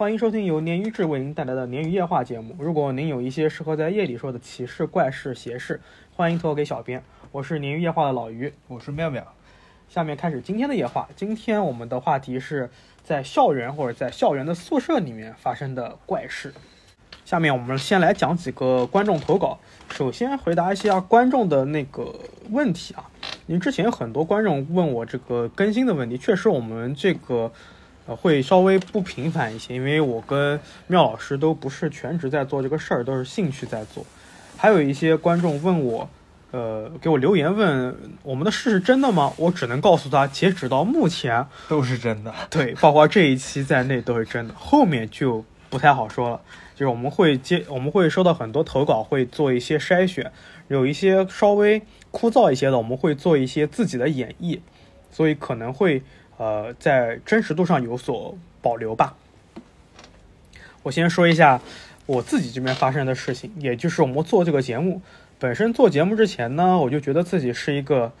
欢迎收听由鲶鱼志为您带来的鲶鱼夜话节目。如果您有一些适合在夜里说的奇事、怪事、邪事，欢迎投稿给小编。我是鲶鱼夜话的老于，我是妙妙。下面开始今天的夜话。今天我们的话题是在校园或者在校园的宿舍里面发生的怪事。下面我们先来讲几个观众投稿。首先回答一下观众的那个问题啊，因为之前有很多观众问我这个更新的问题，确实我们这个。呃，会稍微不频繁一些，因为我跟妙老师都不是全职在做这个事儿，都是兴趣在做。还有一些观众问我，呃，给我留言问我们的事是真的吗？我只能告诉他，截止到目前都是真的。对，包括这一期在内都是真的，后面就不太好说了。就是我们会接，我们会收到很多投稿，会做一些筛选，有一些稍微枯燥一些的，我们会做一些自己的演绎，所以可能会。呃，在真实度上有所保留吧。我先说一下我自己这边发生的事情，也就是我们做这个节目本身做节目之前呢，我就觉得自己是一个，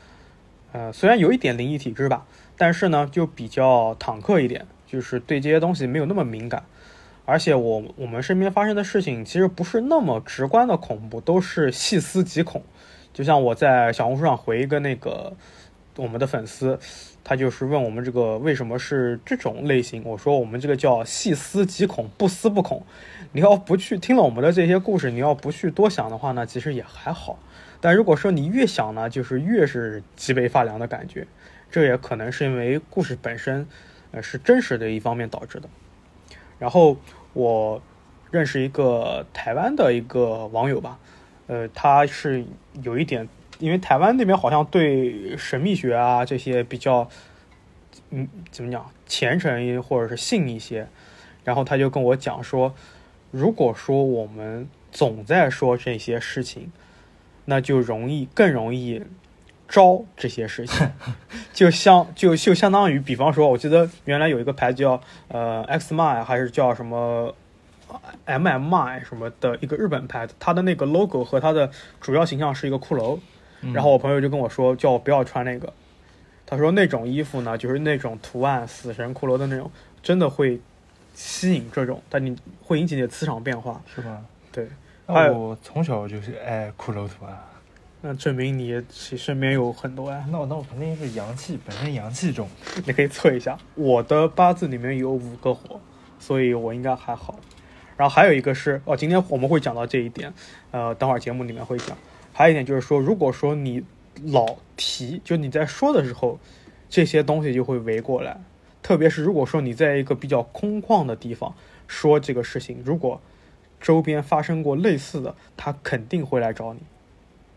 呃，虽然有一点灵异体质吧，但是呢，就比较坦克一点，就是对这些东西没有那么敏感。而且我我们身边发生的事情其实不是那么直观的恐怖，都是细思极恐。就像我在小红书上回一个那个我们的粉丝。他就是问我们这个为什么是这种类型？我说我们这个叫细思极恐，不思不恐。你要不去听了我们的这些故事，你要不去多想的话呢，其实也还好。但如果说你越想呢，就是越是脊背发凉的感觉。这也可能是因为故事本身，呃，是真实的一方面导致的。然后我认识一个台湾的一个网友吧，呃，他是有一点。因为台湾那边好像对神秘学啊这些比较，嗯，怎么讲虔诚或者是信一些，然后他就跟我讲说，如果说我们总在说这些事情，那就容易更容易招这些事情，就相就就相当于，比方说，我记得原来有一个牌子叫呃 X m i 还是叫什么 M M I 什么的一个日本牌子，它的那个 logo 和它的主要形象是一个骷髅。然后我朋友就跟我说，叫我不要穿那个。他说那种衣服呢，就是那种图案，死神骷髅的那种，真的会吸引这种，但你会引起你的磁场变化，是吧？对。那我从小就是爱骷髅图案，那证明你身边有很多啊。那我那我肯定是阳气，本身阳气重。你可以测一下，我的八字里面有五个火，所以我应该还好。然后还有一个是，哦，今天我们会讲到这一点，呃，等会儿节目里面会讲。还有一点就是说，如果说你老提，就你在说的时候，这些东西就会围过来。特别是如果说你在一个比较空旷的地方说这个事情，如果周边发生过类似的，他肯定会来找你。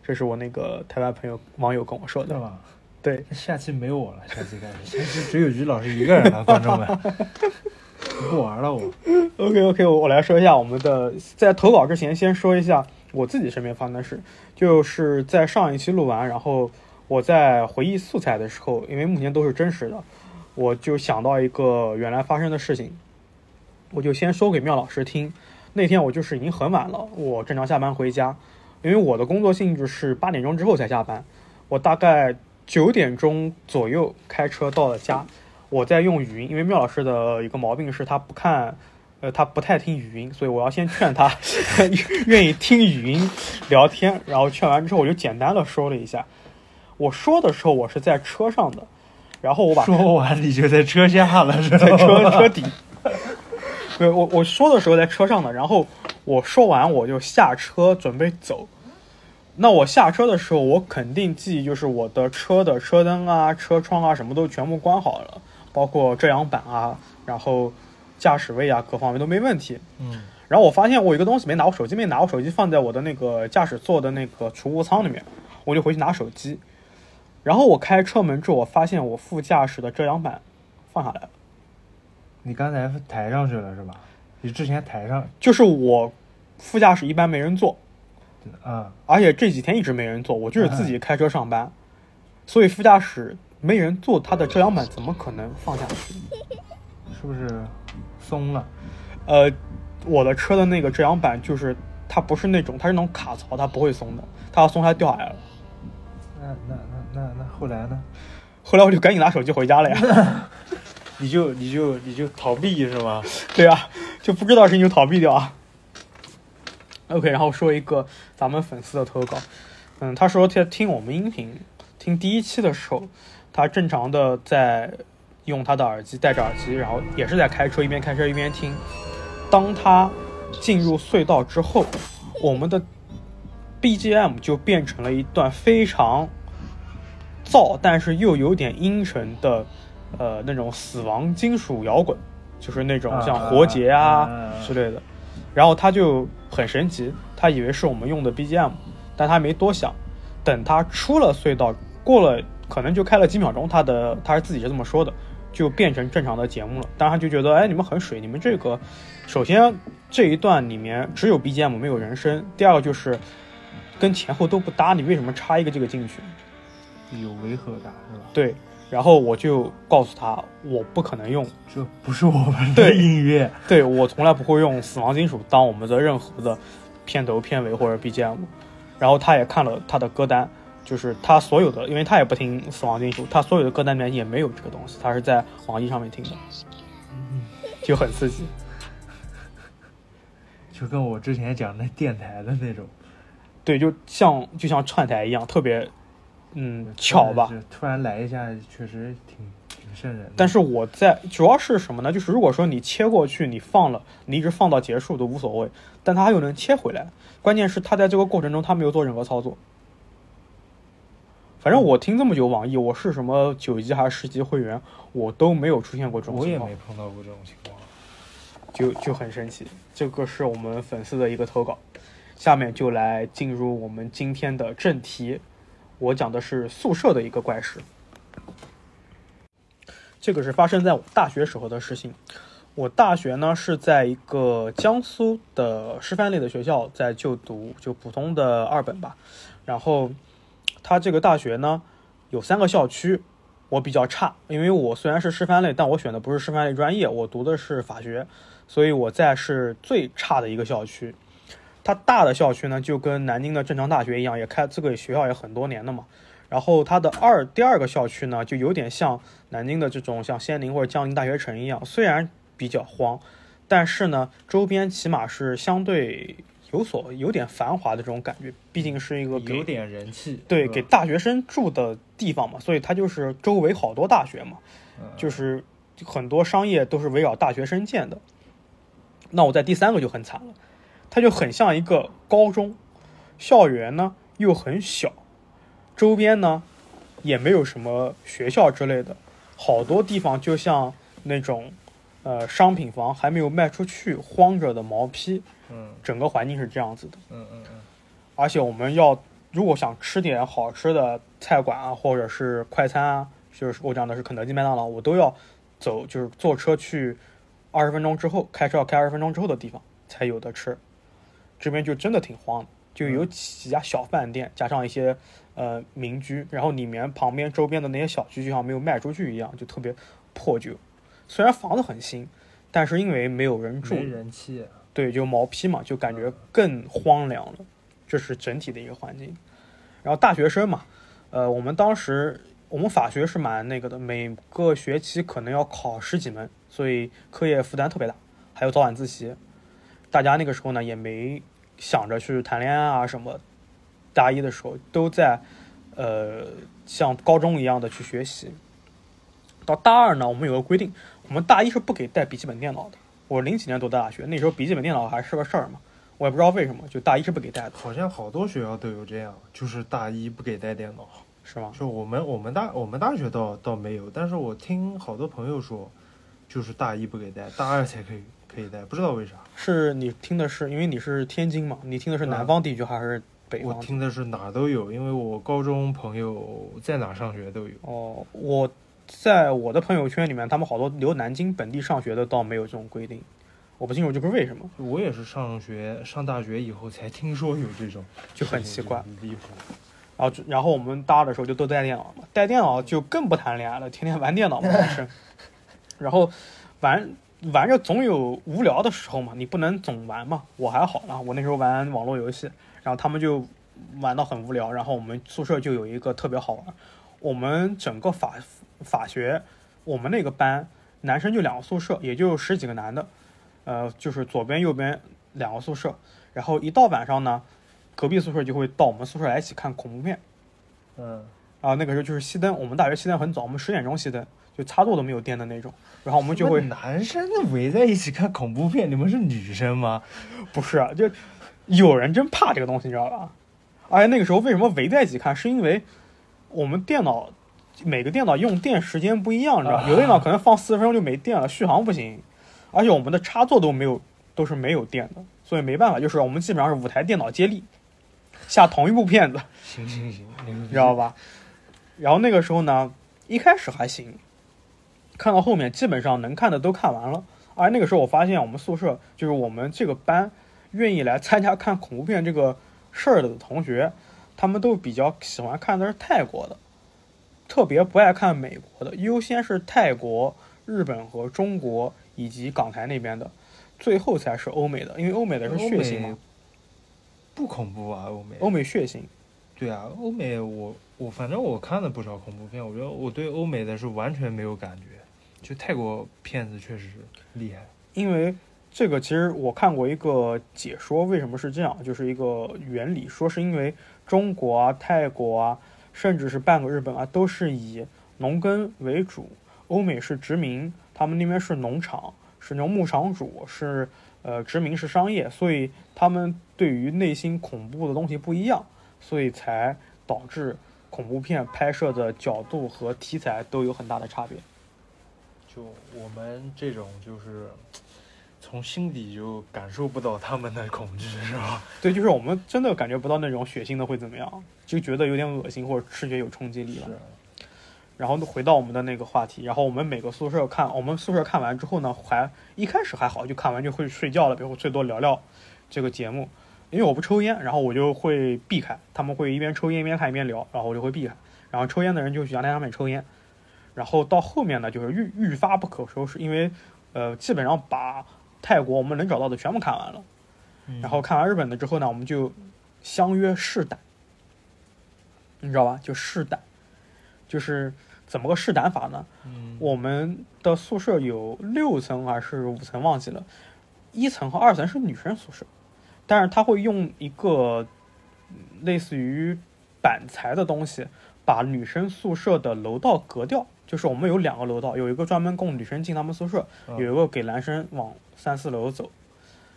这是我那个台湾朋友网友跟我说的。吧？对。下期没有我了，下期开始，下期只有于老师一个人了，观众们。不玩了，我。OK OK，我我来说一下我们的，在投稿之前先说一下。我自己身边发生的事，就是在上一期录完，然后我在回忆素材的时候，因为目前都是真实的，我就想到一个原来发生的事情，我就先说给妙老师听。那天我就是已经很晚了，我正常下班回家，因为我的工作性质是八点钟之后才下班，我大概九点钟左右开车到了家，我在用语音，因为妙老师的一个毛病是他不看。呃，他不太听语音，所以我要先劝他 愿意听语音聊天。然后劝完之后，我就简单的说了一下。我说的时候，我是在车上的，然后我把说完你就在车下了，是在车车底。对，我我说的时候在车上的，然后我说完我就下车准备走。那我下车的时候，我肯定记忆就是我的车的车灯啊、车窗啊什么都全部关好了，包括遮阳板啊，然后。驾驶位啊，各方面都没问题。嗯，然后我发现我有一个东西没拿，我手机没拿，我手机放在我的那个驾驶座的那个储物仓里面，我就回去拿手机。然后我开车门之后，我发现我副驾驶的遮阳板放下来了。你刚才抬上去了是吧？你之前抬上，就是我副驾驶一般没人坐，啊，而且这几天一直没人坐，我就是自己开车上班，所以副驾驶没人坐，它的遮阳板怎么可能放下去？是不是？松了，呃，我的车的那个遮阳板就是它不是那种，它是那种卡槽，它不会松的，它要松它掉下来了。那那那那那后来呢？后来我就赶紧拿手机回家了呀。你就你就你就逃避是吗？对啊，就不知道事情就逃避掉啊。OK，然后说一个咱们粉丝的投稿，嗯，他说他听我们音频听第一期的时候，他正常的在用他的耳机戴着耳机，然后也是在开车，一边开车一边听。当他进入隧道之后，我们的 BGM 就变成了一段非常燥，但是又有点阴沉的，呃，那种死亡金属摇滚，就是那种像活结啊之类的。然后他就很神奇，他以为是我们用的 BGM，但他没多想。等他出了隧道，过了可能就开了几秒钟，他的他是自己是这么说的，就变成正常的节目了。当然他就觉得，哎，你们很水，你们这个首先这一段里面只有 BGM 没有人声，第二个就是跟前后都不搭，你为什么插一个这个进去？有违和感是吧？对。然后我就告诉他，我不可能用，这不是我们的音乐。对我从来不会用死亡金属当我们的任何的片头、片尾或者 BGM。然后他也看了他的歌单，就是他所有的，因为他也不听死亡金属，他所有的歌单里面也没有这个东西，他是在网易上面听的，就很刺激，就跟我之前讲的电台的那种，对，就像就像串台一样，特别。嗯，巧吧？突然来一下，确实挺挺瘆人。但是我在主要是什么呢？就是如果说你切过去，你放了，你一直放到结束都无所谓，但它又能切回来。关键是它在这个过程中，它没有做任何操作。反正我听这么久网易，我是什么九级还是十级会员，我都没有出现过这种情况。我也没碰到过这种情况，就就很神奇。这个是我们粉丝的一个投稿，下面就来进入我们今天的正题。我讲的是宿舍的一个怪事，这个是发生在我大学时候的事情。我大学呢是在一个江苏的师范类的学校在就读，就普通的二本吧。然后，它这个大学呢有三个校区，我比较差，因为我虽然是师范类，但我选的不是师范类专业，我读的是法学，所以我在是最差的一个校区。它大的校区呢，就跟南京的正常大学一样，也开这个学校也很多年了嘛。然后它的二第二个校区呢，就有点像南京的这种像仙林或者江宁大学城一样，虽然比较荒，但是呢，周边起码是相对有所有点繁华的这种感觉。毕竟是一个有点人气，对，给大学生住的地方嘛，所以它就是周围好多大学嘛，就是很多商业都是围绕大学生建的。那我在第三个就很惨了。它就很像一个高中，校园呢又很小，周边呢也没有什么学校之类的，好多地方就像那种呃商品房还没有卖出去荒着的毛坯，嗯，整个环境是这样子的，嗯嗯嗯，而且我们要如果想吃点好吃的菜馆啊，或者是快餐啊，就是我讲的是肯德基、麦当劳，我都要走，就是坐车去二十分钟之后，开车要开二十分钟之后的地方才有的吃。这边就真的挺荒的，就有几家小饭店，加上一些呃民居，然后里面旁边周边的那些小区就像没有卖出去一样，就特别破旧。虽然房子很新，但是因为没有人住，没人气，对，就毛坯嘛，就感觉更荒凉了。这是整体的一个环境。然后大学生嘛，呃，我们当时我们法学是蛮那个的，每个学期可能要考十几门，所以课业负担特别大，还有早晚自习。大家那个时候呢也没。想着去谈恋爱啊什么，大一的时候都在，呃，像高中一样的去学习。到大二呢，我们有个规定，我们大一是不给带笔记本电脑的。我零几年读的大学，那时候笔记本电脑还是个事儿嘛，我也不知道为什么，就大一是不给带的。好像好多学校都有这样，就是大一不给带电脑，是吗？就我们我们大我们大学倒倒没有，但是我听好多朋友说，就是大一不给带，大二才可以。可以带，不知道为啥。是你听的是，因为你是天津嘛？你听的是南方地区还是北方？我听的是哪都有，因为我高中朋友在哪上学都有。哦，我在我的朋友圈里面，他们好多留南京本地上学的，倒没有这种规定。我不清楚这是为什么。我也是上学上大学以后才听说有这种，就很奇怪。离谱。然后，然后我们大二的时候就都带电脑嘛，带电脑就更不谈恋爱了，天天玩电脑嘛，是。然后玩。玩着总有无聊的时候嘛，你不能总玩嘛。我还好啦，我那时候玩网络游戏，然后他们就玩到很无聊。然后我们宿舍就有一个特别好玩，我们整个法法学，我们那个班男生就两个宿舍，也就十几个男的，呃，就是左边右边两个宿舍，然后一到晚上呢，隔壁宿舍就会到我们宿舍来一起看恐怖片。嗯，然后那个时候就是熄灯，我们大学熄灯很早，我们十点钟熄灯，就插座都没有电的那种。然后我们就会男生围在一起看恐怖片，你们是女生吗？不是啊，就有人真怕这个东西，你知道吧？而且那个时候为什么围在一起看，是因为我们电脑每个电脑用电时间不一样，你知道吧？啊有的电脑可能放四十分钟就没电了，续航不行，而且我们的插座都没有，都是没有电的，所以没办法，就是我们基本上是五台电脑接力下同一部片子。行行行，你你知道吧？然后那个时候呢，一开始还行，看到后面基本上能看的都看完了。而那个时候我发现我们宿舍就是我们这个班愿意来参加看恐怖片这个事儿的同学，他们都比较喜欢看的是泰国的，特别不爱看美国的，优先是泰国、日本和中国以及港台那边的，最后才是欧美的，因为欧美的是血腥嘛，不恐怖啊，欧美。欧美血腥。对啊，欧美我我反正我看了不少恐怖片，我觉得我对欧美的是完全没有感觉，就泰国片子确实是厉害。因为这个其实我看过一个解说，为什么是这样，就是一个原理，说是因为中国啊、泰国啊，甚至是半个日本啊，都是以农耕为主，欧美是殖民，他们那边是农场，是那牧场主，是呃殖民是商业，所以他们对于内心恐怖的东西不一样，所以才导致恐怖片拍摄的角度和题材都有很大的差别。就我们这种就是从心底就感受不到他们的恐惧，是吧？对，就是我们真的感觉不到那种血腥的会怎么样，就觉得有点恶心或者视觉有冲击力了。然后回到我们的那个话题，然后我们每个宿舍看，我们宿舍看完之后呢，还一开始还好，就看完就会睡觉了，比如最多聊聊这个节目，因为我不抽烟，然后我就会避开，他们会一边抽烟一边看一边聊，然后我就会避开，然后抽烟的人就去阳台上面抽烟，然后到后面呢，就是愈愈发不可收拾，因为呃基本上把泰国我们能找到的全部看完了。嗯然后看完日本的之后呢，我们就相约试胆，你知道吧？就试胆，就是怎么个试胆法呢？嗯，我们的宿舍有六层还是五层忘记了，一层和二层是女生宿舍，但是他会用一个嗯类似于板材的东西，把女生宿舍的楼道隔掉。就是我们有两个楼道，有一个专门供女生进他们宿舍，嗯有一个给男生往三四楼走，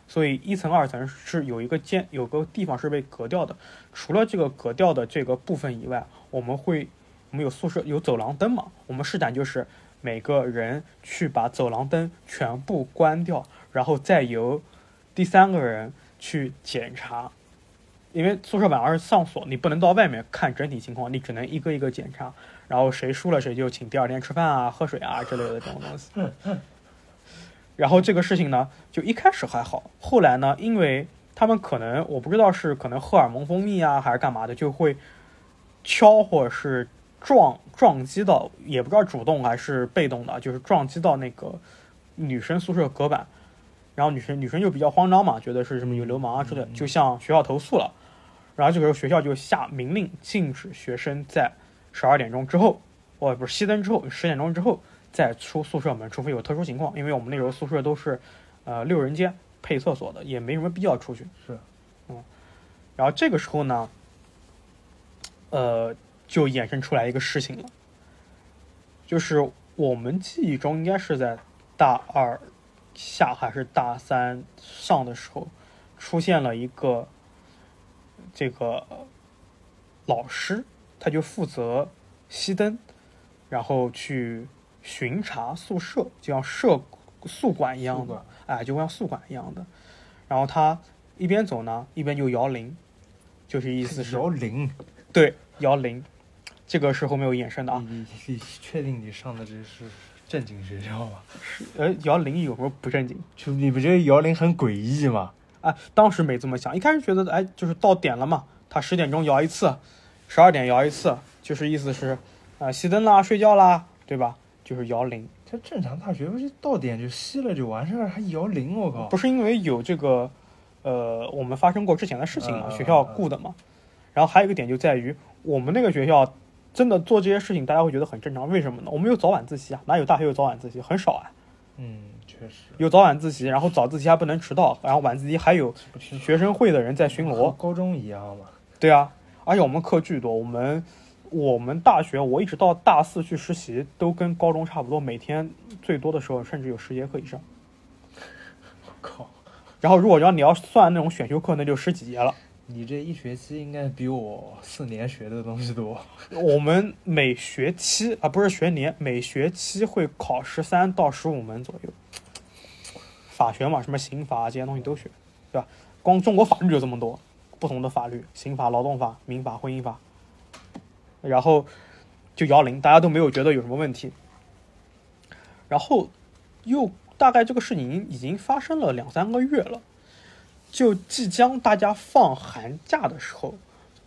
所以一层、二层是有一个间有个地方是被隔掉的。除了这个隔掉的这个部分以外，我们会我们有宿舍有走廊灯嘛？我们试胆就是每个人去把走廊灯全部关掉，然后再由第三个人去检查。因为宿舍晚上上锁，你不能到外面看整体情况，你只能一个一个检查。然后谁输了谁就请第二天吃饭啊、喝水啊之类的这种东西。然后这个事情呢，就一开始还好，后来呢，因为他们可能我不知道是可能荷尔蒙分泌啊，还是干嘛的，就会敲或者是撞撞击到，也不知道主动还是被动的，就是撞击到那个女生宿舍隔板，然后女生女生就比较慌张嘛，觉得是什么有流氓啊之类的，就向学校投诉了。然后这个时候学校就下明令禁止学生在十二点钟之后，哦不是熄灯之后，十点钟之后再出宿舍门，除非有特殊情况，因为我们那时候宿舍都是呃六人间配厕所的，也没什么必要出去。是，嗯，然后这个时候呢，呃，就衍生出来一个事情了，就是我们记忆中应该是在大二下还是大三上的时候，出现了一个这个老师，他就负责熄灯，然后去巡查宿舍，就像舍宿管一样的哎，就像宿管一样的。然后他一边走呢，一边就摇铃，就是意思是摇铃对摇铃。这个是后面有衍生的啊。你你你确定你上的这是正经学校吗？呃，摇铃有时候不正经？就你不觉得摇铃很诡异吗？哎，当时没这么想，一开始觉得哎，就是到点了嘛，他十点钟摇一次，十二点摇一次，就是意思是，啊、熄灯啦，睡觉啦，对吧？就是摇铃，这正常大学不是到点就熄了就完事儿，还摇铃，我靠！不是因为有这个，呃，我们发生过之前的事情嘛，嗯学校雇的嘛。然后还有一个点就在于，我们那个学校真的做这些事情，大家会觉得很正常，为什么呢？我们有早晚自习啊，哪有大学有早晚自习？很少啊。嗯，确实。有早晚自习，然后早自习还不能迟到，然后晚自习还有学生会的人在巡逻。高中一样嘛。对啊，而且我们课巨多，我们我们大学我一直到大四去实习，都跟高中差不多，每天最多的时候甚至有十节课以上。我 靠，然后如果要你要算那种选修课，那就十几节了。你这一学期应该比我四年学的东西多。我们每学期啊，不是学年，每学期会考十三到十五门左右。法学嘛，什么刑法这些东西都学，对吧？光中国法律就这么多，不同的法律，刑法、劳动法、民法、婚姻法，然后就摇铃，大家都没有觉得有什么问题。然后又大概这个事情已经发生了两三个月了，就即将大家放寒假的时候，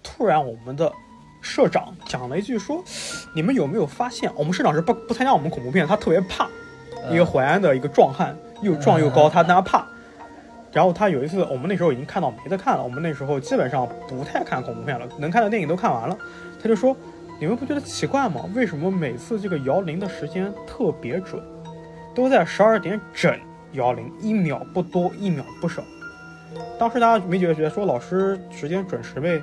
突然我们的社长讲了一句说：“你们有没有发现，我们社长是不不参加我们恐怖片，他特别怕一个淮安的一个壮汉，又壮又高，他他怕。然后他有一次，我们那时候已经看到没得看了，我们那时候基本上不太看恐怖片了，能看的电影都看完了。他就说：你们不觉得奇怪吗？为什么每次这个摇铃的时间特别准，都在十二点整摇铃，一秒不多，一秒不少。当时大家没觉得觉得说老师时间准时呗，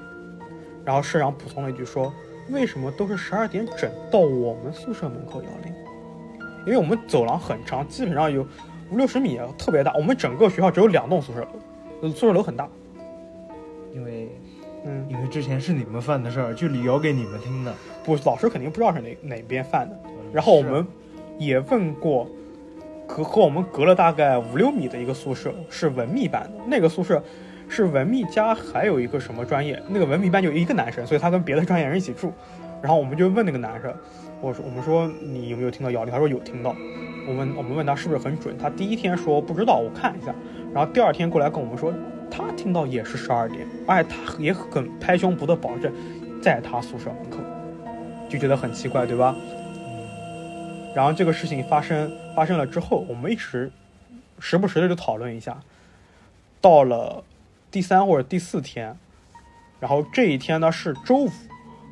然后社长补充了一句说：为什么都是十二点整到我们宿舍门口摇铃？因为我们走廊很长，基本上有五六十米，特别大。我们整个学校只有两栋宿舍楼，呃宿舍楼很大。因为嗯，因为之前是你们犯的事儿，就聊给你们听的。不，老师肯定不知道是哪哪边犯的。然后我们也问过，隔和我们隔了大概五六米的一个宿舍是文秘班的，那个宿舍是文秘加还有一个什么专业，那个文秘班就一个男生，所以他跟别的专业人一起住。然后我们就问那个男生，我说我们说你有没有听到摇铃？他说有听到。我们我们问他是不是很准，他第一天说不知道，我看一下。然后第二天过来跟我们说，他听到也是十二点，而且他也很拍胸脯的保证，在他宿舍门口，就觉得很奇怪，对吧？然后这个事情发生发生了之后，我们一直时不时的就讨论一下。到了第三或者第四天，然后这一天呢是周五，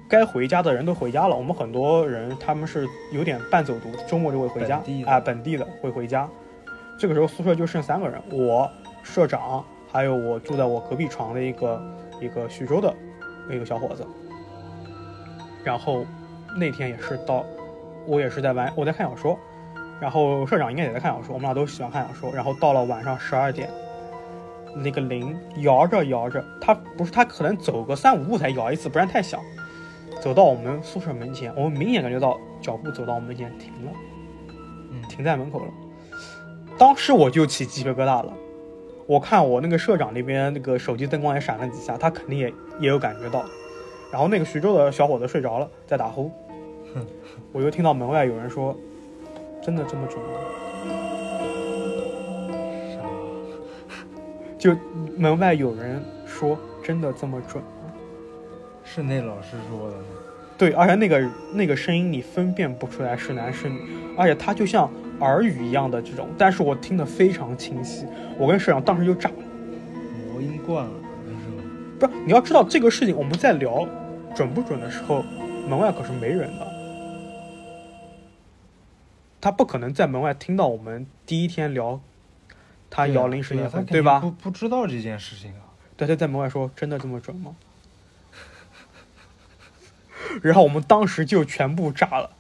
该回家的人都回家了。我们很多人他们是有点半走读，周末就会回家本地，的哎，本地的会回家。这个时候宿舍就剩三个人，我社长，还有我住在我隔壁床的一个一个徐州的一个小伙子。然后那天也是到，我也是在玩，我在看小说，然后社长应该也在看小说，我们俩都喜欢看小说。然后到了晚上十二点，那个铃摇着摇着，他不是他可能走个三五步才摇一次，不然太响。走到我们宿舍门前，我们明显感觉到脚步走到我们门前停了，嗯，停在门口了。当时我就起鸡皮疙瘩了。我看我那个社长那边那个手机灯光也闪了几下，他肯定也也有感觉到。然后那个徐州的小伙子睡着了，在打呼。我又听到门外有人说：“真的这么准吗？？”就门外有人说：“真的这么准吗是那老师说的吗？？”对，而且那个那个声音你分辨不出来是男是女，而且他就像耳语一样的这种，但是我听得非常清晰。我跟社长当时就炸了。魔音惯了，那是吗？不是，你要知道这个事情，我们在聊准不准的时候，门外可是没人的。他不可能在门外听到我们第一天聊他摇铃时间分，对吧？不不知道这件事情啊。对，他在门外说：“真的这么准吗？”然后我们当时就全部炸了，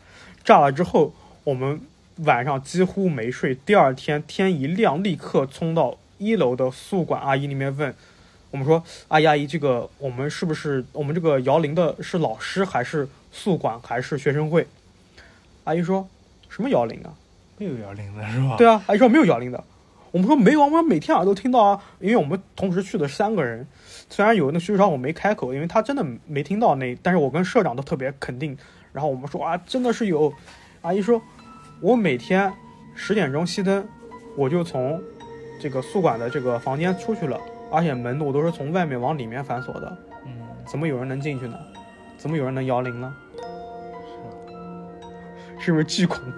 炸了之后，我们晚上几乎没睡。第二天天一亮，立刻冲到一楼的宿管阿姨那边问我们说：“阿姨阿姨，这个我们是不是我们这个摇铃的是老师还是宿管还是学生会？”阿姨说：“什么摇铃啊？”没有摇铃的是吧？对啊，阿姨说没有摇铃的。我们说没有啊，我们每天晚上都听到啊，因为我们同时去的三个人，虽然有那徐少我没开口，因为他真的没听到那，但是我跟社长都特别肯定。然后我们说啊，真的是有。阿姨说，我每天十点钟熄灯，我就从这个宿管的这个房间出去了，而且门我都是从外面往里面反锁的，嗯，怎么有人能进去呢？怎么有人能摇铃呢？是。不是巨恐怖？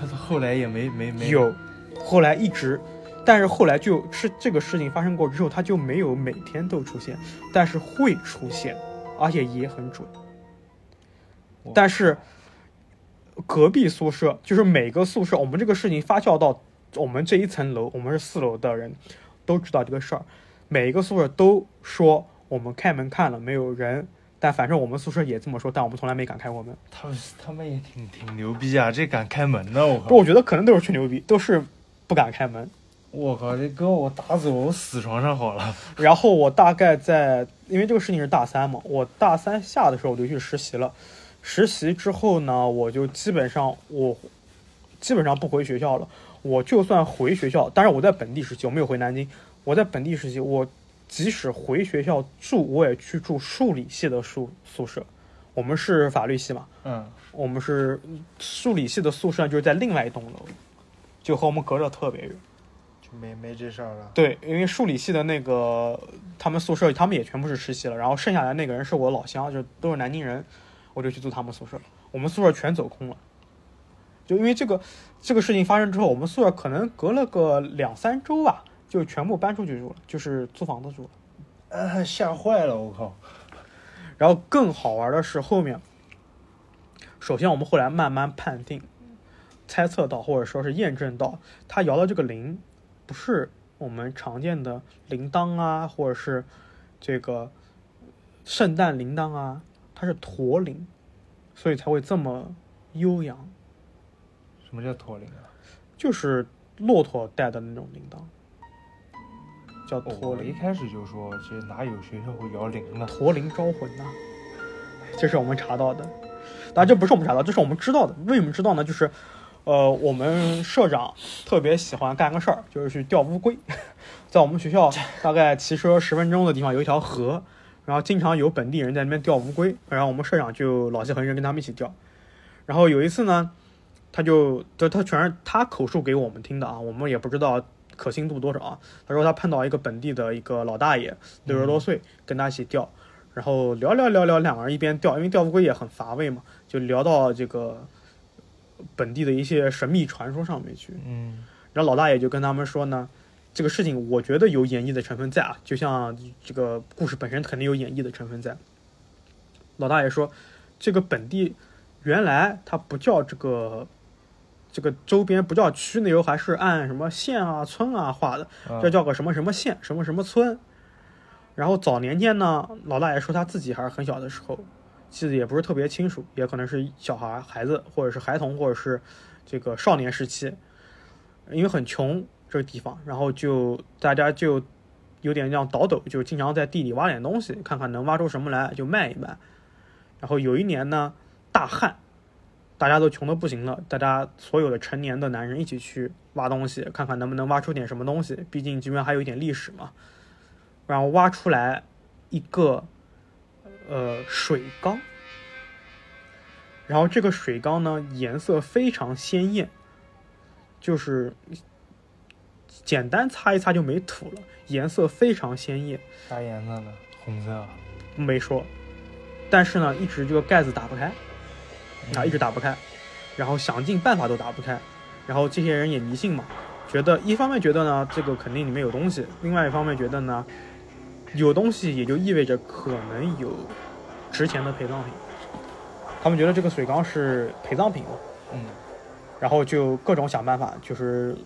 但是后来也没没没有，后来一直，但是后来就是这个事情发生过之后，他就没有每天都出现，但是会出现，而且也很准。但是隔壁宿舍，就是每个宿舍，我们这个事情发酵到我们这一层楼，我们是四楼的人都知道这个事儿，每一个宿舍都说我们开门看了没有人，但反正我们宿舍也这么说，但我们从来没敢开过门。他们他们也挺挺牛逼啊，这敢开门呢，我不，靠！我觉得可能都是吹牛逼，都是不敢开门。我靠，这哥我打死我，我死床上好了。然后我大概在，因为这个事情是大三嘛，我大三下的时候我就去实习了。实习之后呢，我就基本上我基本上不回学校了。我就算回学校，但是我在本地实习，我没有回南京。我在本地实习，我即使回学校住，我也去住数理系的宿宿舍。我们是法律系嘛，嗯，我们是数理系的宿舍，就是在另外一栋楼，就和我们隔着特别远。就没没这事儿了。对，因为数理系的那个他们宿舍，他们也全部是实习了，然后剩下来那个人是我老乡，就都是南京人，我就去住他们宿舍了。我们宿舍全走空了，就因为这个这个事情发生之后，我们宿舍可能隔了个两三周吧，就全部搬出去住了，就是租房子住了。啊，吓坏了，我靠！然后更好玩的是后面，首先我们后来慢慢判定、猜测到，或者说是验证到，他摇的这个铃不是我们常见的铃铛啊，或者是这个圣诞铃铛啊，它是驼铃，所以才会这么悠扬，什么叫驼铃啊？就是骆驼带的那种铃铛，叫哦驼铃。我一开始就说，这哪有学校会摇铃呢？驼铃招魂呐、这是我们查到的。当然，这不是我们查到，这是我们知道的。为什么知道呢？就是，呃，我们社长特别喜欢干个事儿，就是去钓乌龟。在我们学校 大概骑车十分钟的地方有一条河，然后经常有本地人在那边钓乌龟，然后我们社长就老气横生跟他们一起钓。然后有一次呢，他就就他全是他口述给我们听的啊，我们也不知道可信度多少啊。他说他碰到一个本地的一个老大爷，六十多岁，跟他一起钓，然后聊聊聊聊，两个人一边钓，因为钓乌龟也很乏味嘛，就聊到这个本地的一些神秘传说上面去。嗯，然后老大爷就跟他们说呢，这个事情我觉得有演绎的成分在啊，就像这个故事本身肯定有演绎的成分在。老大爷说，这个本地原来它不叫这个这个周边不叫区，那时候还是按什么县啊、村啊划的，啊这叫个什么什么县、什么什么村。然后早年间呢，老大爷说他自己还是很小的时候，记得也不是特别清楚，也可能是小孩、孩子，或者是孩童，或者是这个少年时期，因为很穷这个地方，然后就大家就有点像倒斗，就经常在地里挖点东西，看看能挖出什么来就卖一卖。然后有一年呢，大旱，大家都穷的不行了，大家所有的成年的男人一起去挖东西，看看能不能挖出点什么东西，毕竟这边还有一点历史嘛。然后挖出来一个呃水缸，然后这个水缸呢颜色非常鲜艳，就是简单擦一擦就没土了，颜色非常鲜艳。啥颜色呢？红色。啊没说，但是呢，一直这个盖子打不开，啊，一直打不开，然后想尽办法都打不开，然后这些人也迷信嘛，觉得一方面觉得呢这个肯定里面有东西，另外一方面觉得呢有东西也就意味着可能有值钱的陪葬品，他们觉得这个水缸是陪葬品嘛，嗯，然后就各种想办法，就是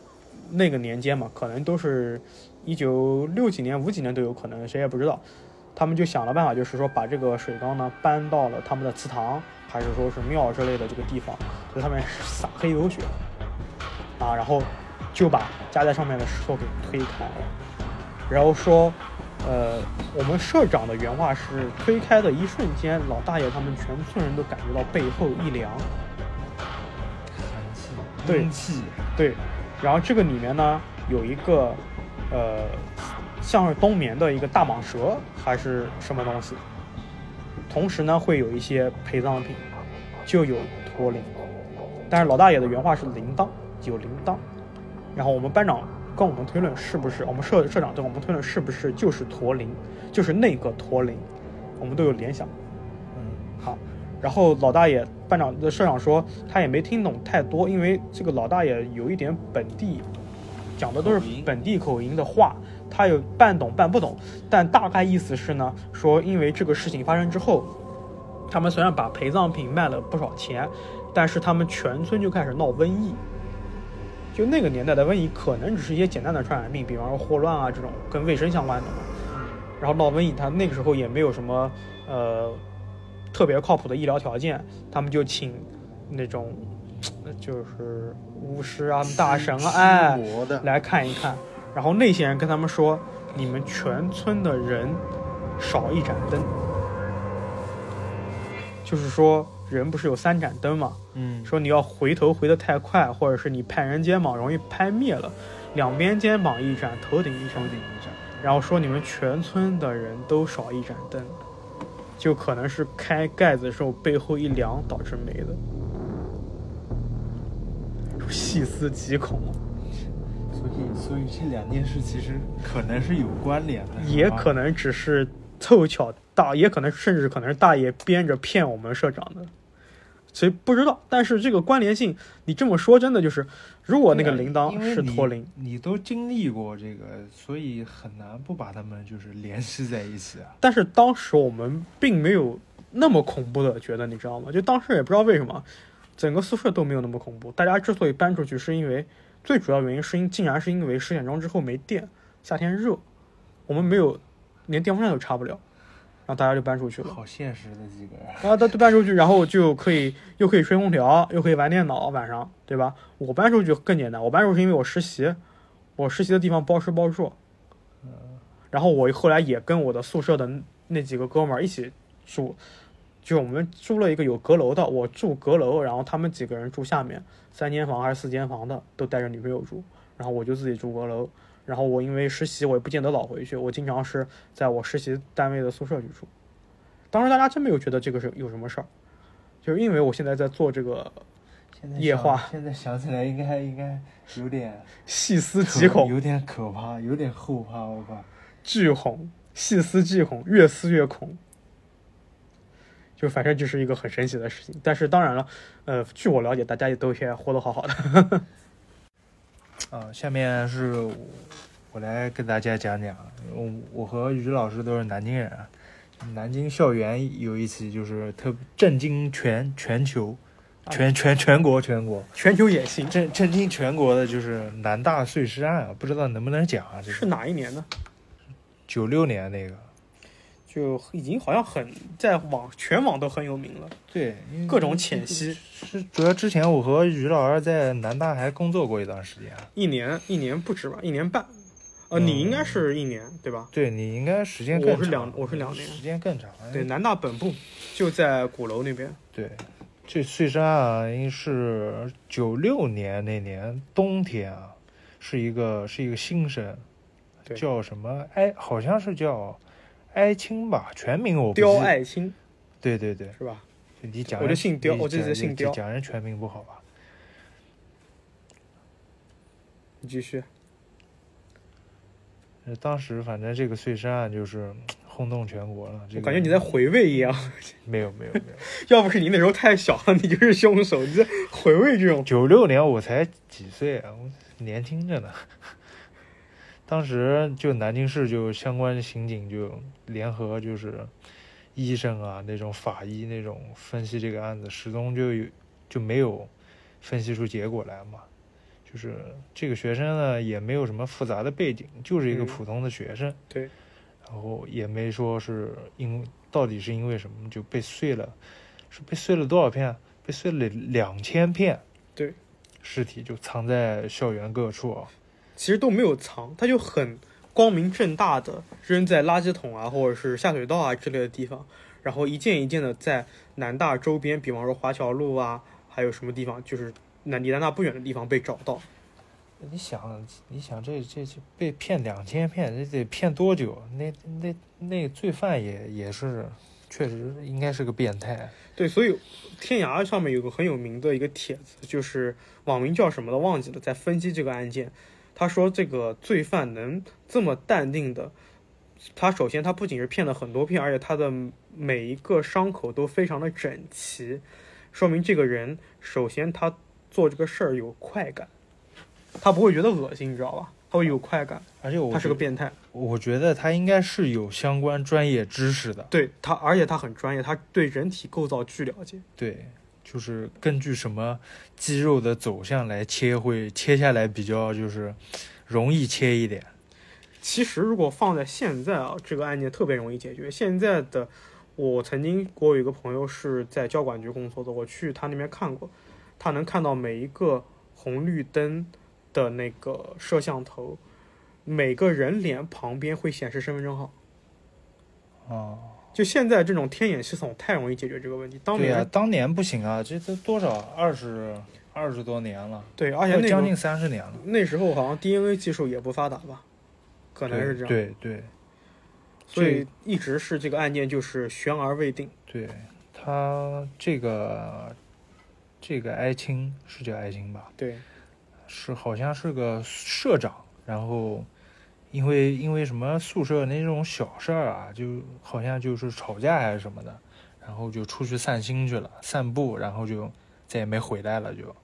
那个年间嘛，可能都是一九六几年、五几年都有可能，谁也不知道。他们就想了办法，就是说把这个水缸呢搬到了他们的祠堂，还是说是庙之类的这个地方，在上面撒黑油血啊，然后就把加在上面的石头给推开了，然后说，呃，我们社长的原话是：推开的一瞬间，老大爷他们全村人都感觉到背后一凉。寒气。对。对，然后这个里面呢有一个呃像是冬眠的一个大蟒蛇还是什么东西，同时呢会有一些陪葬品，就有驼铃，但是老大爷的原话是铃铛，有铃铛，然后我们班长跟我们推论是不是我们社社长跟我们推论是不是就是驼铃，就是那个驼铃，我们都有联想。嗯，好，然后老大爷班长的社长说他也没听懂太多，因为这个老大爷有一点本地，讲的都是本地口音的话，他有半懂半不懂，但大概意思是呢，说因为这个事情发生之后，他们虽然把陪葬品卖了不少钱，但是他们全村就开始闹瘟疫。就那个年代的瘟疫，可能只是一些简单的传染病，比方说霍乱啊这种跟卫生相关的嘛。然后闹瘟疫，他那个时候也没有什么呃特别靠谱的医疗条件，他们就请那种呃就是巫师啊、大神啊，哎，来看一看。然后那些人跟他们说：“你们全村的人少一盏灯。”就是说，人不是有三盏灯嘛？嗯，说你要回头回得太快，或者是你拍人肩膀容易拍灭了，两边肩膀一盏，头顶一盏头。顶一盏。然后说你们全村的人都少一盏灯，就可能是开盖子的时候背后一凉导致没的。细思极恐，所以，所以这两件事其实可能是有关联的，也可能只是凑巧大，也可能甚至可能是大爷编着骗我们社长的，所以不知道。但是这个关联性，你这么说真的就是，如果那个铃铛是托铃，你都经历过这个，所以很难不把他们就是联系在一起啊。但是当时我们并没有那么恐怖的觉得，你知道吗？就当时也不知道为什么，整个宿舍都没有那么恐怖。大家之所以搬出去，是因为最主要原因是因竟然是因为十点钟之后没电，夏天热，我们没有连电风扇都插不了。然后大家就搬出去了，好现实的几个人。然后他都搬出去，然后就可以又可以吹空调，又可以玩电脑，晚上对吧？我搬出去更简单，我搬出去是因为我实习，我实习的地方包吃包住。然后我后来也跟我的宿舍的那几个哥们儿一起住，就我们租了一个有阁楼的，我住阁楼，然后他们几个人住下面，三间房还是四间房的，都带着女朋友住，然后我就自己住阁楼。然后我因为实习，我也不见得老回去，我经常是在我实习单位的宿舍去住。当时大家真没有觉得这个是有什么事儿，就是因为我现在在做这个液化，现在想起来应该应该有点 细思极恐，有点可怕，有点后怕，我靠，巨恐，细思极恐，越思越恐。就反正就是一个很神奇的事情，但是当然了，呃，据我了解，大家也都现在活得好好的。啊，下面是我来跟大家讲讲，我我和于老师都是南京人，南京校园有一起就是特震惊全全球，全全全国全国全球也行，震震惊全国的就是南大碎尸案啊，不知道能不能讲啊？这是哪一年呢？九六年那个，就已经好像很在网全网都很有名了，对，各种潜析。是主要之前我和于老师在南大还工作过一段时间，一年一年不止吧，一年半。呃，你应该是一年对吧？对你应该时间更长，我是两，我是两年，时间更长。对，南大本部就在鼓楼那边。对，这碎山啊应是九六年那年冬天啊，是一个是一个新生，叫什么哎，好像是叫哀青吧，全名我不刁爱青。对对对，是吧？你讲，我就姓刁，我就得姓刁。讲人全名不好吧？你继续。当时反正这个碎尸案就是 轰动全国了，我感觉你在回味一样。没有没有没有，要不是你那时候太小了，你就是凶手。你在回味这种。九六年我才几岁啊，我年轻着呢。当时就南京市就相关刑警就联合就是医生啊那种法医那种分析这个案子，始终就有就没有分析出结果来嘛。就是这个学生呢，也没有什么复杂的背景，就是一个普通的学生。对。然后也没说是因到底是因为什么就被碎了，是被碎了多少片？被碎了两千片。对。尸体就藏在校园各处啊。其实都没有藏，他就很光明正大的扔在垃圾桶啊，或者是下水道啊之类的地方，然后一件一件的在南大周边，比方说华侨路啊，还有什么地方，就是。那离南大不远的地方被找到，你想，你想这这这被骗两千片，这得骗多久？那那那罪犯也也是，确实应该是个变态。对，所以天涯上面有个很有名的一个帖子，就是网名叫什么的忘记了，在分析这个案件。他说这个罪犯能这么淡定的，他首先他不仅是骗了很多片，而且他的每一个伤口都非常的整齐，说明这个人首先他。做这个事儿有快感，他不会觉得恶心，你知道吧？他会有快感，而且我他是个变态。我觉得他应该是有相关专业知识的，对他，而且他很专业，他对人体构造巨了解。对，就是根据什么肌肉的走向来切会切下来比较就是容易切一点。其实如果放在现在啊，这个案件特别容易解决。现在的我曾经我有一个朋友是在交管局工作的，我去他那边看过，他能看到每一个红绿灯的那个摄像头，每个人脸旁边会显示身份证号。哦，就现在这种天眼系统太容易解决这个问题。当年当年不行啊，这都多少二十二十多年了，对，而且那个将近三十年了，那时候好像 DNA 技术也不发达吧，可能是这样。对对所以一直是这个案件就是悬而未定。对，他这个这个艾青是叫艾青吧？对，是好像是个社长，然后因为因为什么宿舍那种小事儿啊，就好像就是吵架还是什么的，然后就出去散心去了，散步，然后就再也没回来了就。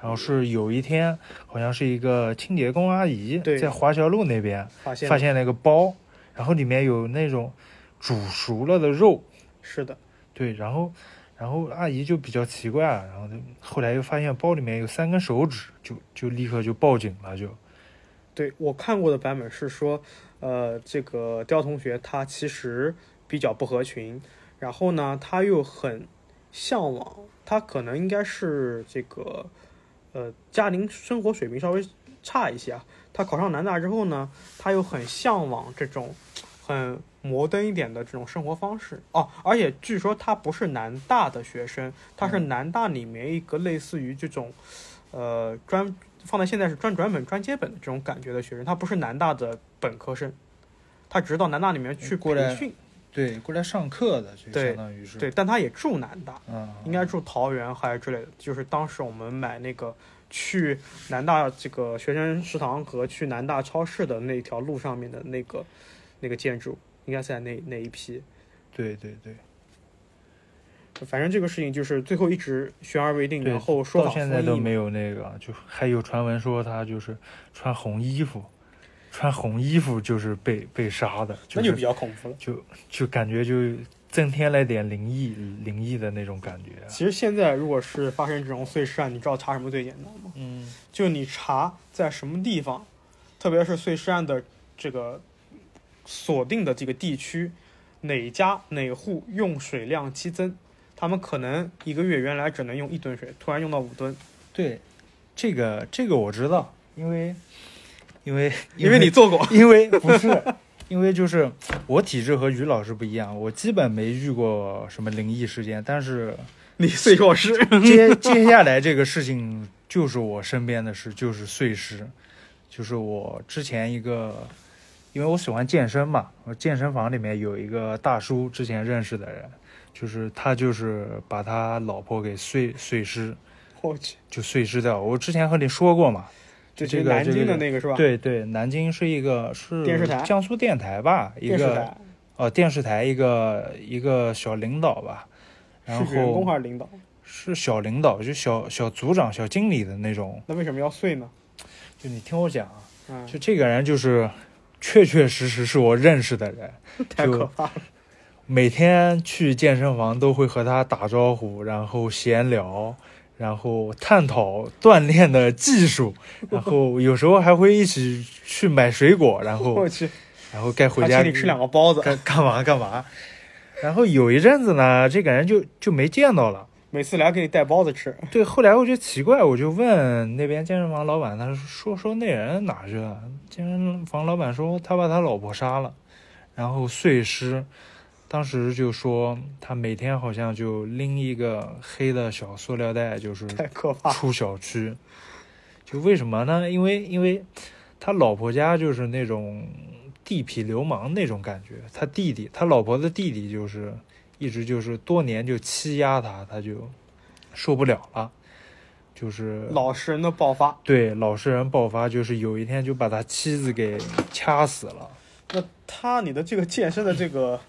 然后是有一天，好像是一个清洁工阿姨在华侨路那边发现发现了一个包，然后里面有那种煮熟了的肉，是的，对，然后，然后阿姨就比较奇怪了，然后就后来又发现包里面有三根手指，就就立刻就报警了，就对我看过的版本是说，呃，这个刁同学他其实比较不合群，然后呢，他又很向往，他可能应该是这个，呃，家庭生活水平稍微差一些啊。他考上南大之后呢，他又很向往这种很摩登一点的这种生活方式哦。而且据说他不是南大的学生，他是南大里面一个类似于这种，呃，专放在现在是专转本、专接本的这种感觉的学生，他不是南大的本科生，他只是到南大里面去过来培训，对过来上课的，就对相当于是对，但他也住南大。嗯，应该住桃园还是之类的。就是当时我们买那个去南大这个学生食堂和去南大超市的那条路上面的那个那个建筑，应该是在那那一批。对对对，反正这个事情就是最后一直悬而未定，然后说到。现在都没有那个，就还有传闻说他就是穿红衣服，穿红衣服就是被被杀的，就那就比较恐怖了。就就感觉就增添了点灵异灵异的那种感觉。其实现在如果是发生这种碎尸案，你知道查什么最简单吗？嗯，就你查在什么地方，特别是碎尸案的这个锁定的这个地区，哪家哪户用水量激增，他们可能一个月原来只能用一吨水，突然用到五吨，对，这个这个我知道，因为因为因为你做过。因为不是，因为就是我体质和于老师不一样，我基本没遇过什么灵异事件，但是你碎过尸，接接下来这个事情就是我身边的事，就是碎尸，就是我之前一个，因为我喜欢健身嘛，我健身房里面有一个大叔，之前认识的人，就是他就是把他老婆给碎碎尸，我去，就碎尸掉。我之前和你说过嘛，就这个南京的那个是吧？，对对，南京是一个是电视台江苏电台吧，一个电视台哦电视台一个一个小领导吧，然是员工后还是领导？是小领导，就小小组长、小经理的那种。那为什么要碎呢？就你听我讲啊，嗯，就这个人就是确确实实是我认识的人，太可怕了。每天去健身房都会和他打招呼，然后闲聊。然后探讨锻炼的技术，然后有时候还会一起去买水果，然后 我去，然后该回家吃两个包子，干干嘛干嘛。然后有一阵子呢，这个人就就没见到了。每次来给你带包子吃。对，后来我就奇怪，我就问那边健身房老板，他说说那人哪去了？健身房老板说他把他老婆杀了，然后碎尸。当时就说他每天好像就拎一个黑的小塑料袋，就是太可怕。出小区。就为什么呢？因为因为他老婆家就是那种地痞流氓那种感觉，他弟弟，他老婆的弟弟就是一直就是多年就欺压他，他就受不了了，就是老实人的爆发。对老实人爆发，就是有一天就把他妻子给掐死了。那他，你的这个健身的这个，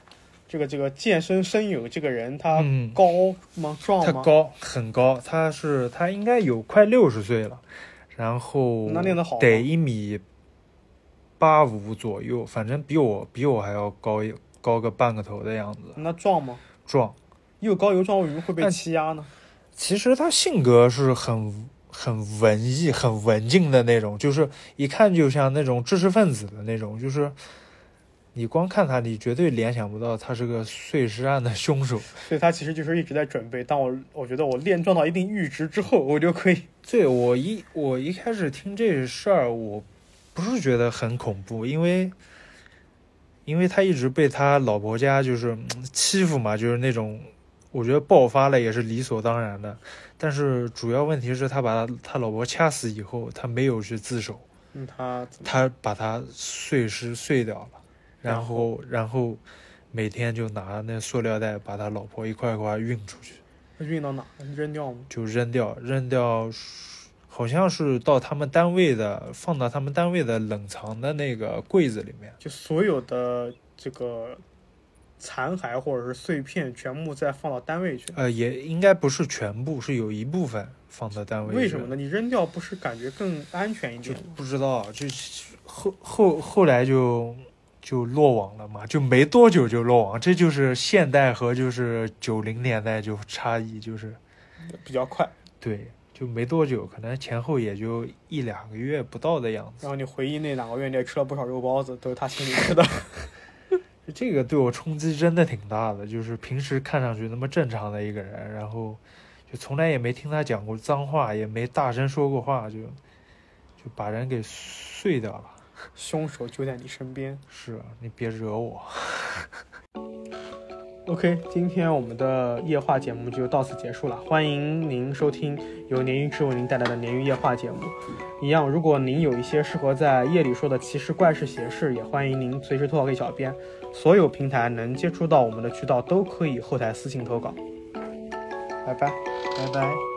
这个这个健身身友这个人，他嗯高吗？壮吗？他高很高，他是他应该有快六十岁了，然后那练得好得一米八五左右，反正比我比我还要高一高个半个头的样子，那壮吗？壮。又高又壮，为什么会被欺压呢？其实他性格是很很文艺、很文静的那种，就是一看就像那种知识分子的那种，就是你光看他，你绝对联想不到他是个碎尸案的凶手。所以他其实就是一直在准备。当我我觉得我练撞到一定阈值之后，我就可以。对我一我一开始听这事儿，我不是觉得很恐怖，因为因为他一直被他老婆家就是嗯欺负嘛，就是那种我觉得爆发了也是理所当然的。但是主要问题是他把他他老婆掐死以后，他没有去自首，嗯，他他把他碎尸碎掉了，然后然后每天就拿那塑料袋把他老婆一块一块运出去。运到哪扔掉吗？就扔掉，扔掉，好像是到他们单位的，放到他们单位的冷藏的那个柜子里面。就所有的这个残骸或者是碎片，全部再放到单位去。呃，也应该不是全部，是有一部分放到单位。为什么呢？？你扔掉不是感觉更安全一点吗？不知道，就后后后来就就落网了嘛，就没多久就落网。这就是现代和就是九零年代就差异，就是比较快。对，就没多久，可能前后也就一两个月不到的样子然。后你回忆那两个月，你也吃了不少肉包子，都是他请你吃的。这个对我冲击真的挺大的，就是平时看上去那么正常的一个人，然后就从来也没听他讲过脏话，也没大声说过话，就就把人给碎掉了。凶手就在你身边。是啊你别惹我。OK，今天我们的夜话节目就到此结束了。欢迎您收听由鲶鱼之为您带来的鲶鱼夜话节目。一样，如果您有一些适合在夜里说的奇事、怪事、邪事，也欢迎您随时投稿给小编。所有平台能接触到我们的渠道都可以后台私信投稿。拜拜。拜拜。